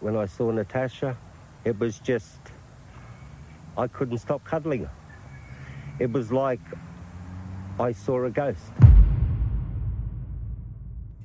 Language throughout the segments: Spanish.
When I saw Natasha, it was just, I couldn't stop cuddling. It was like I saw a ghost.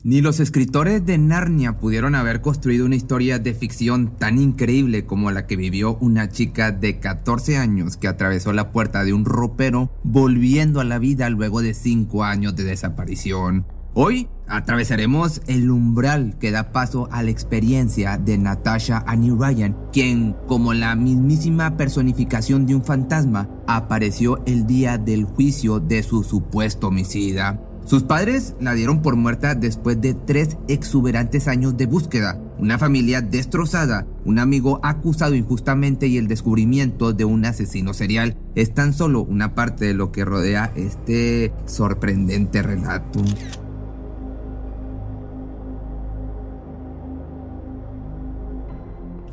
Ni los escritores de Narnia pudieron haber construido una historia de ficción tan increíble como la que vivió una chica de 14 años que atravesó la puerta de un ropero volviendo a la vida luego de 5 años de desaparición. Hoy atravesaremos el umbral que da paso a la experiencia de Natasha Annie Ryan, quien, como la mismísima personificación de un fantasma, apareció el día del juicio de su supuesto homicida. Sus padres la dieron por muerta después de tres exuberantes años de búsqueda, una familia destrozada, un amigo acusado injustamente y el descubrimiento de un asesino serial es tan solo una parte de lo que rodea este sorprendente relato.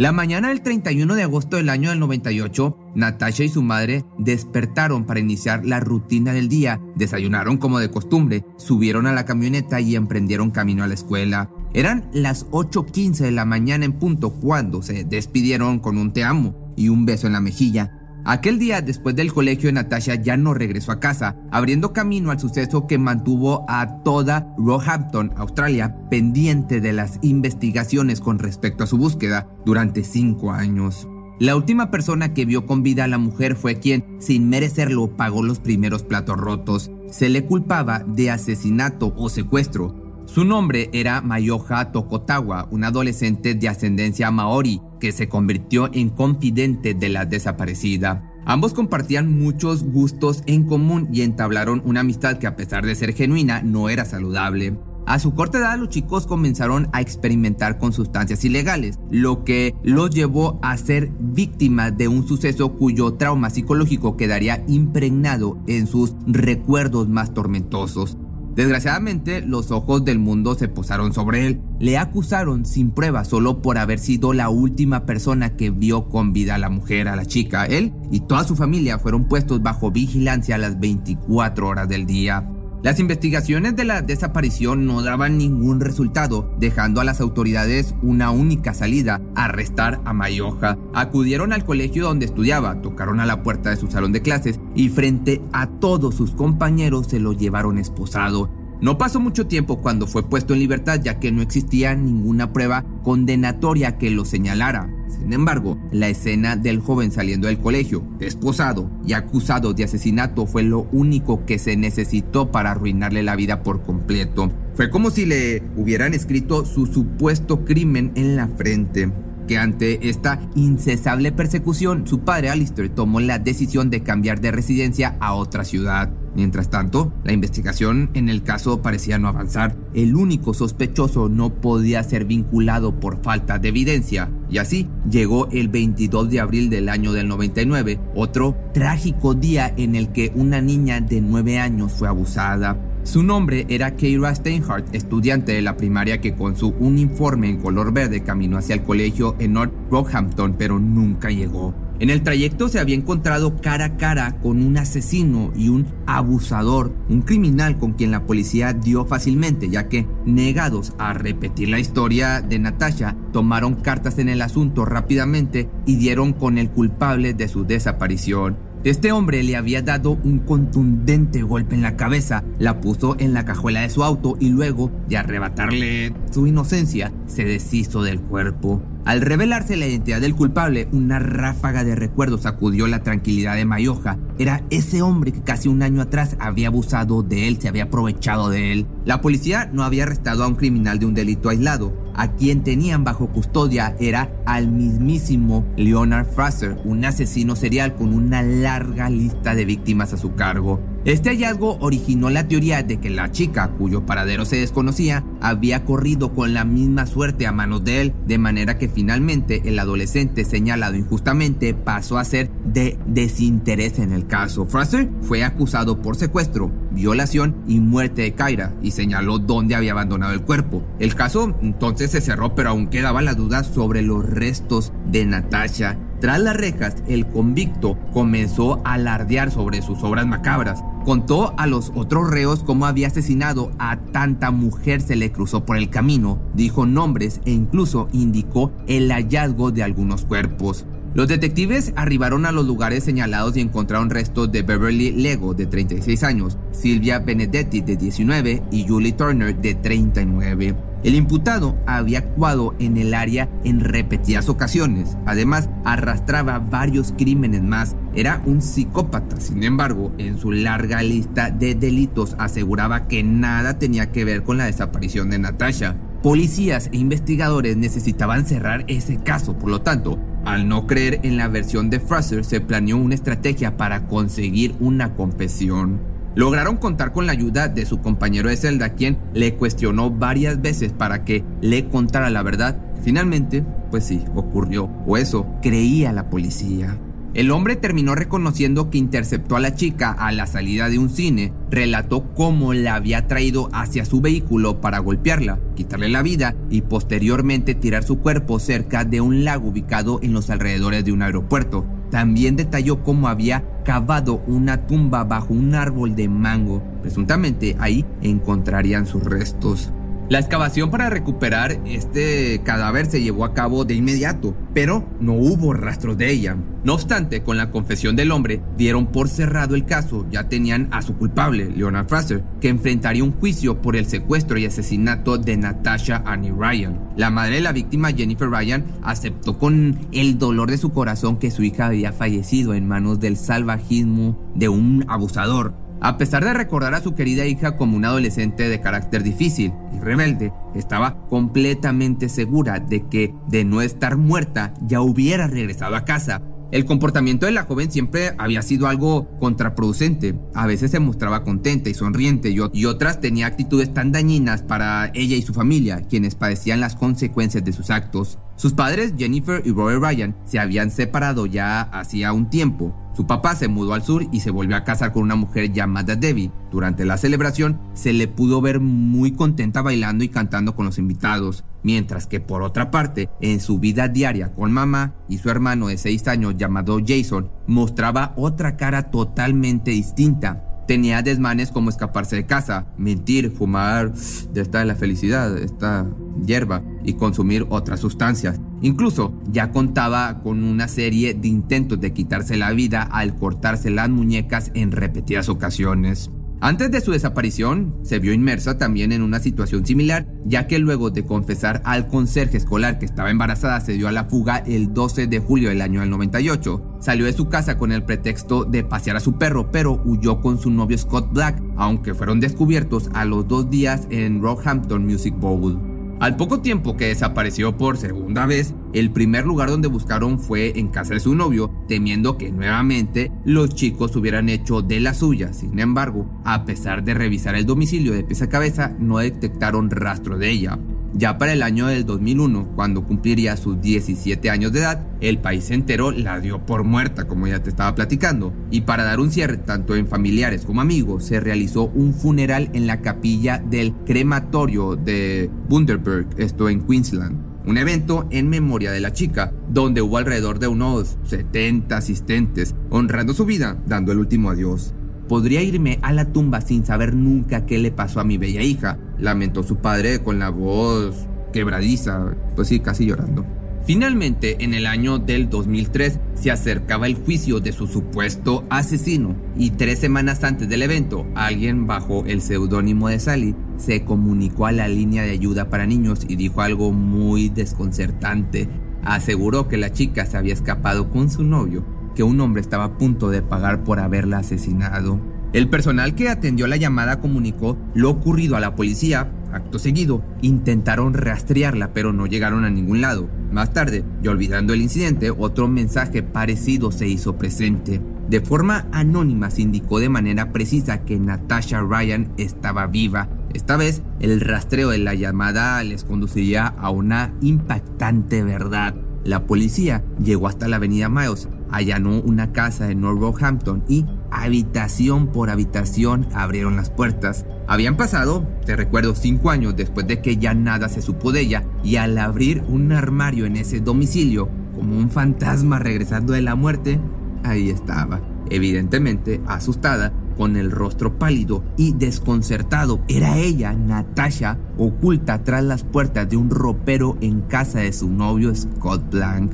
La mañana del 31 de agosto del año del 98, Natasha y su madre despertaron para iniciar la rutina del día, desayunaron como de costumbre, subieron a la camioneta y emprendieron camino a la escuela. Eran las 8.15 de la mañana en punto cuando se despidieron con un te amo y un beso en la mejilla. Aquel día, después del colegio, Natasha ya no regresó a casa, abriendo camino al suceso que mantuvo a toda Roehampton, Australia, pendiente de las investigaciones con respecto a su búsqueda durante cinco años. La última persona que vio con vida a la mujer fue quien, sin merecerlo, pagó los primeros platos rotos. Se le culpaba de asesinato o secuestro, su nombre era Mayoja Tokotawa, un adolescente de ascendencia maori que se convirtió en confidente de la desaparecida. Ambos compartían muchos gustos en común y entablaron una amistad que a pesar de ser genuina no era saludable. A su corta edad los chicos comenzaron a experimentar con sustancias ilegales, lo que los llevó a ser víctimas de un suceso cuyo trauma psicológico quedaría impregnado en sus recuerdos más tormentosos. Desgraciadamente, los ojos del mundo se posaron sobre él. Le acusaron sin prueba solo por haber sido la última persona que vio con vida a la mujer, a la chica. Él y toda su familia fueron puestos bajo vigilancia las 24 horas del día. Las investigaciones de la desaparición no daban ningún resultado, dejando a las autoridades una única salida, arrestar a Mayoja. Acudieron al colegio donde estudiaba, tocaron a la puerta de su salón de clases y frente a todos sus compañeros se lo llevaron esposado. No pasó mucho tiempo cuando fue puesto en libertad ya que no existía ninguna prueba condenatoria que lo señalara. Sin embargo, la escena del joven saliendo del colegio, desposado y acusado de asesinato fue lo único que se necesitó para arruinarle la vida por completo. Fue como si le hubieran escrito su supuesto crimen en la frente que ante esta incesable persecución, su padre Alistair tomó la decisión de cambiar de residencia a otra ciudad. Mientras tanto, la investigación en el caso parecía no avanzar. El único sospechoso no podía ser vinculado por falta de evidencia. Y así llegó el 22 de abril del año del 99, otro trágico día en el que una niña de 9 años fue abusada. Su nombre era Keira Steinhardt, estudiante de la primaria que con su uniforme en color verde caminó hacia el colegio en North Rockhampton, pero nunca llegó. En el trayecto se había encontrado cara a cara con un asesino y un abusador, un criminal con quien la policía dio fácilmente, ya que, negados a repetir la historia de Natasha, tomaron cartas en el asunto rápidamente y dieron con el culpable de su desaparición. Este hombre le había dado un contundente golpe en la cabeza, la puso en la cajuela de su auto y luego, de arrebatarle su inocencia, se deshizo del cuerpo. Al revelarse la identidad del culpable, una ráfaga de recuerdos sacudió la tranquilidad de Mayoja. Era ese hombre que casi un año atrás había abusado de él, se había aprovechado de él. La policía no había arrestado a un criminal de un delito aislado, a quien tenían bajo custodia era al mismísimo Leonard Fraser, un asesino serial con una larga lista de víctimas a su cargo. Este hallazgo originó la teoría de que la chica, cuyo paradero se desconocía, había corrido con la misma suerte a manos de él, de manera que finalmente el adolescente señalado injustamente pasó a ser de desinterés en el caso. Fraser fue acusado por secuestro, violación y muerte de Kyra y señaló dónde había abandonado el cuerpo. El caso entonces se cerró, pero aún quedaban las dudas sobre los restos de Natasha tras las rejas, el convicto comenzó a alardear sobre sus obras macabras. Contó a los otros reos cómo había asesinado a tanta mujer se le cruzó por el camino, dijo nombres e incluso indicó el hallazgo de algunos cuerpos. Los detectives arribaron a los lugares señalados y encontraron restos de Beverly Lego, de 36 años, Silvia Benedetti, de 19, y Julie Turner, de 39. El imputado había actuado en el área en repetidas ocasiones. Además, arrastraba varios crímenes más. Era un psicópata. Sin embargo, en su larga lista de delitos aseguraba que nada tenía que ver con la desaparición de Natasha. Policías e investigadores necesitaban cerrar ese caso, por lo tanto, al no creer en la versión de Fraser, se planeó una estrategia para conseguir una confesión. Lograron contar con la ayuda de su compañero de celda, quien le cuestionó varias veces para que le contara la verdad. Finalmente, pues sí, ocurrió, o eso creía la policía. El hombre terminó reconociendo que interceptó a la chica a la salida de un cine, relató cómo la había traído hacia su vehículo para golpearla, quitarle la vida y posteriormente tirar su cuerpo cerca de un lago ubicado en los alrededores de un aeropuerto. También detalló cómo había cavado una tumba bajo un árbol de mango. Presuntamente ahí encontrarían sus restos. La excavación para recuperar este cadáver se llevó a cabo de inmediato, pero no hubo rastro de ella. No obstante, con la confesión del hombre, dieron por cerrado el caso. Ya tenían a su culpable, Leonard Fraser, que enfrentaría un juicio por el secuestro y asesinato de Natasha Annie Ryan. La madre de la víctima, Jennifer Ryan, aceptó con el dolor de su corazón que su hija había fallecido en manos del salvajismo de un abusador a pesar de recordar a su querida hija como una adolescente de carácter difícil y rebelde, estaba completamente segura de que, de no estar muerta, ya hubiera regresado a casa. El comportamiento de la joven siempre había sido algo contraproducente. A veces se mostraba contenta y sonriente y, otras tenía actitudes tan dañinas para ella y su familia, quienes padecían las consecuencias de sus actos. Sus padres, Jennifer y Robert Ryan, se habían separado ya hacía un tiempo. Su papá se mudó al sur y se volvió a casar con una mujer llamada Debbie. Durante la celebración se le pudo ver muy contenta bailando y cantando con los invitados, mientras que por otra parte, en su vida diaria con mamá y su hermano de 6 años llamado Jason, mostraba otra cara totalmente distinta. Tenía desmanes como escaparse de casa, mentir, fumar de esta de la felicidad, esta hierba y consumir otras sustancias. Incluso ya contaba con una serie de intentos de quitarse la vida al cortarse las muñecas en repetidas ocasiones. Antes de su desaparición, se vio inmersa también en una situación similar, ya que luego de confesar al conserje escolar que estaba embarazada, se dio a la fuga el 12 de julio del año del 98. Salió de su casa con el pretexto de pasear a su perro, pero huyó con su novio Scott Black, aunque fueron descubiertos a los dos días en Rockhampton Music Bowl. Al poco tiempo que desapareció por segunda vez, el primer lugar donde buscaron fue en casa de su novio, temiendo que nuevamente los chicos hubieran hecho de la suya. Sin embargo, a pesar de revisar el domicilio de pieza a cabeza, no detectaron rastro de ella. Ya para el año del 2001, cuando cumpliría sus 17 años de edad, el país entero la dio por muerta, como ya te estaba platicando. Y para dar un cierre tanto en familiares como amigos, se realizó un funeral en la capilla del crematorio de Bundaberg, esto en Queensland. Un evento en memoria de la chica, donde hubo alrededor de unos 70 asistentes, honrando su vida, dando el último adiós. Podría irme a la tumba sin saber nunca qué le pasó a mi bella hija, lamentó su padre con la voz quebradiza, pues sí, casi llorando. Finalmente, en el año del 2003, se acercaba el juicio de su supuesto asesino y tres semanas antes del evento, alguien bajo el seudónimo de Sally se comunicó a la línea de ayuda para niños y dijo algo muy desconcertante. Aseguró que la chica se había escapado con su novio que un hombre estaba a punto de pagar por haberla asesinado. El personal que atendió la llamada comunicó lo ocurrido a la policía. Acto seguido, intentaron rastrearla pero no llegaron a ningún lado. Más tarde, y olvidando el incidente, otro mensaje parecido se hizo presente. De forma anónima se indicó de manera precisa que Natasha Ryan estaba viva. Esta vez, el rastreo de la llamada les conduciría a una impactante verdad. La policía llegó hasta la avenida Miles, allanó una casa en North Rockhampton y habitación por habitación abrieron las puertas. Habían pasado, te recuerdo, cinco años después de que ya nada se supo de ella y al abrir un armario en ese domicilio, como un fantasma regresando de la muerte, ahí estaba, evidentemente asustada, con el rostro pálido y desconcertado. Era ella, Natasha, oculta tras las puertas de un ropero en casa de su novio Scott Blank.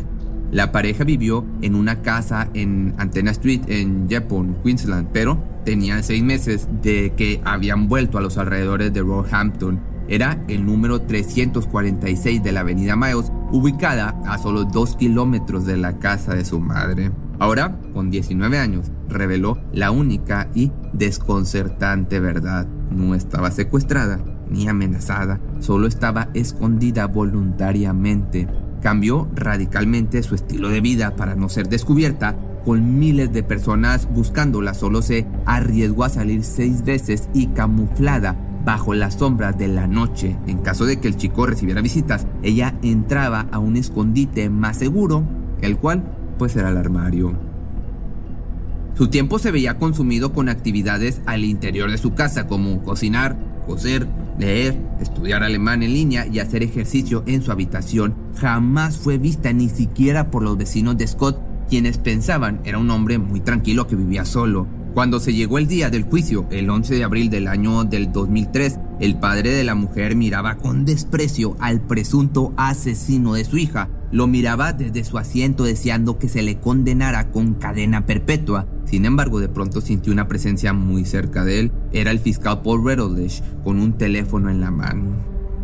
La pareja vivió en una casa en Antenna Street en Yepon, Queensland, pero tenían seis meses de que habían vuelto a los alrededores de Roehampton. Era el número 346 de la avenida Miles, ubicada a solo dos kilómetros de la casa de su madre. Ahora, con 19 años, reveló la única y desconcertante verdad. No estaba secuestrada ni amenazada, solo estaba escondida voluntariamente. Cambió radicalmente su estilo de vida para no ser descubierta, con miles de personas buscándola, solo se arriesgó a salir seis veces y camuflada bajo la sombra de la noche. En caso de que el chico recibiera visitas, ella entraba a un escondite más seguro, el cual pues era el armario. Su tiempo se veía consumido con actividades al interior de su casa como cocinar, coser, leer, estudiar alemán en línea y hacer ejercicio en su habitación. Jamás fue vista ni siquiera por los vecinos de Scott, quienes pensaban era un hombre muy tranquilo que vivía solo. Cuando se llegó el día del juicio, el 11 de abril del año del 2003, el padre de la mujer miraba con desprecio al presunto asesino de su hija. Lo miraba desde su asiento deseando que se le condenara con cadena perpetua. Sin embargo, de pronto sintió una presencia muy cerca de él. Era el fiscal Paul Redolish con un teléfono en la mano.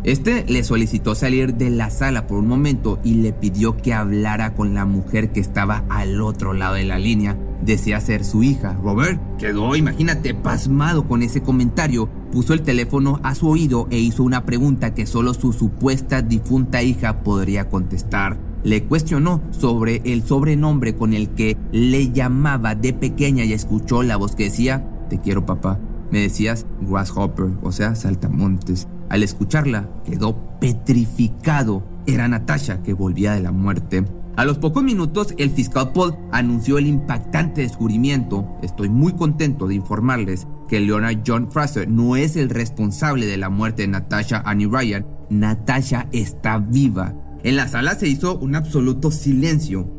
Este le solicitó salir de la sala por un momento y le pidió que hablara con la mujer que estaba al otro lado de la línea decía ser su hija. Robert quedó, imagínate, pasmado con ese comentario. Puso el teléfono a su oído e hizo una pregunta que solo su supuesta difunta hija podría contestar. Le cuestionó sobre el sobrenombre con el que le llamaba de pequeña y escuchó la voz que decía, te quiero papá. Me decías Grasshopper, o sea, saltamontes. Al escucharla, quedó petrificado. Era Natasha que volvía de la muerte. A los pocos minutos, el fiscal Paul anunció el impactante descubrimiento. Estoy muy contento de informarles que Leonard John Fraser no es el responsable de la muerte de Natasha Annie Ryan. Natasha está viva. En la sala se hizo un absoluto silencio.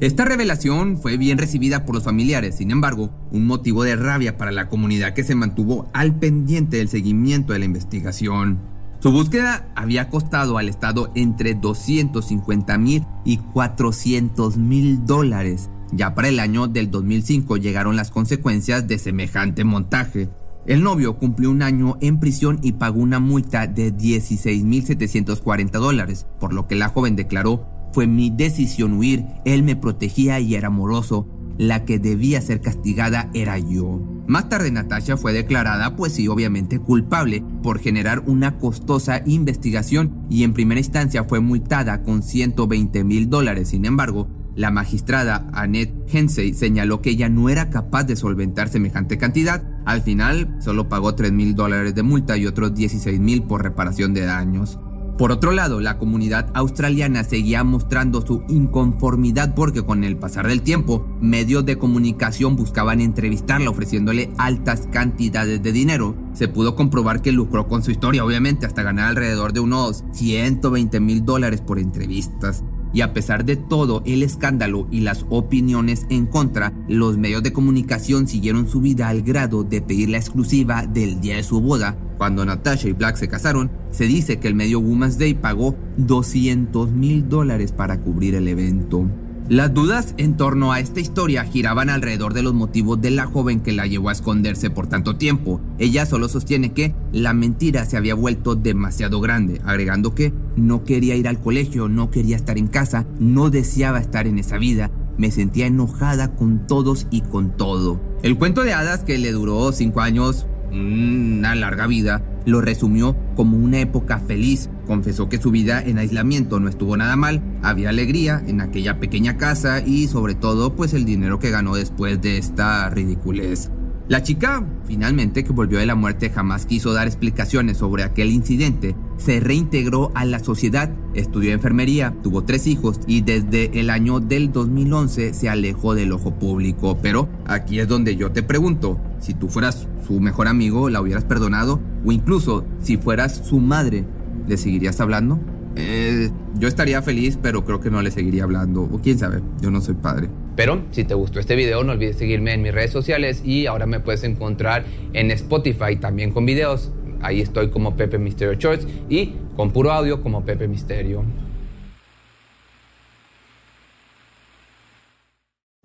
Esta revelación fue bien recibida por los familiares, sin embargo, un motivo de rabia para la comunidad que se mantuvo al pendiente del seguimiento de la investigación. Su búsqueda había costado al Estado entre 250 mil y 400 mil dólares. Ya para el año del 2005 llegaron las consecuencias de semejante montaje. El novio cumplió un año en prisión y pagó una multa de 16.740 dólares, por lo que la joven declaró, fue mi decisión huir, él me protegía y era amoroso, la que debía ser castigada era yo. Más tarde Natasha fue declarada, pues sí, obviamente culpable por generar una costosa investigación y en primera instancia fue multada con 120 mil dólares. Sin embargo, la magistrada Annette Hensey señaló que ella no era capaz de solventar semejante cantidad. Al final, solo pagó 3 mil dólares de multa y otros 16 mil por reparación de daños. Por otro lado, la comunidad australiana seguía mostrando su inconformidad porque con el pasar del tiempo, medios de comunicación buscaban entrevistarla ofreciéndole altas cantidades de dinero. Se pudo comprobar que lucró con su historia, obviamente, hasta ganar alrededor de unos 120 mil dólares por entrevistas. Y a pesar de todo el escándalo y las opiniones en contra, los medios de comunicación siguieron su vida al grado de pedir la exclusiva del día de su boda. Cuando Natasha y Black se casaron, se dice que el medio Women's Day pagó 200 mil dólares para cubrir el evento. Las dudas en torno a esta historia giraban alrededor de los motivos de la joven que la llevó a esconderse por tanto tiempo. Ella solo sostiene que la mentira se había vuelto demasiado grande, agregando que no quería ir al colegio, no quería estar en casa, no deseaba estar en esa vida, me sentía enojada con todos y con todo. El cuento de hadas que le duró cinco años una larga vida, lo resumió como una época feliz. Confesó que su vida en aislamiento no estuvo nada mal, había alegría en aquella pequeña casa y sobre todo pues el dinero que ganó después de esta ridiculez. La chica, finalmente, que volvió de la muerte, jamás quiso dar explicaciones sobre aquel incidente. Se reintegró a la sociedad, estudió enfermería, tuvo tres hijos y desde el año del 2011 se alejó del ojo público. Pero aquí es donde yo te pregunto, si tú fueras su mejor amigo, ¿la hubieras perdonado? O incluso, si fueras su madre, ¿le seguirías hablando? Eh, yo estaría feliz, pero creo que no le seguiría hablando. O quién sabe, yo no soy padre. Pero si te gustó este video, no olvides seguirme en mis redes sociales y ahora me puedes encontrar en Spotify también con videos. Ahí estoy como Pepe Misterio Shorts y con puro audio como Pepe Misterio.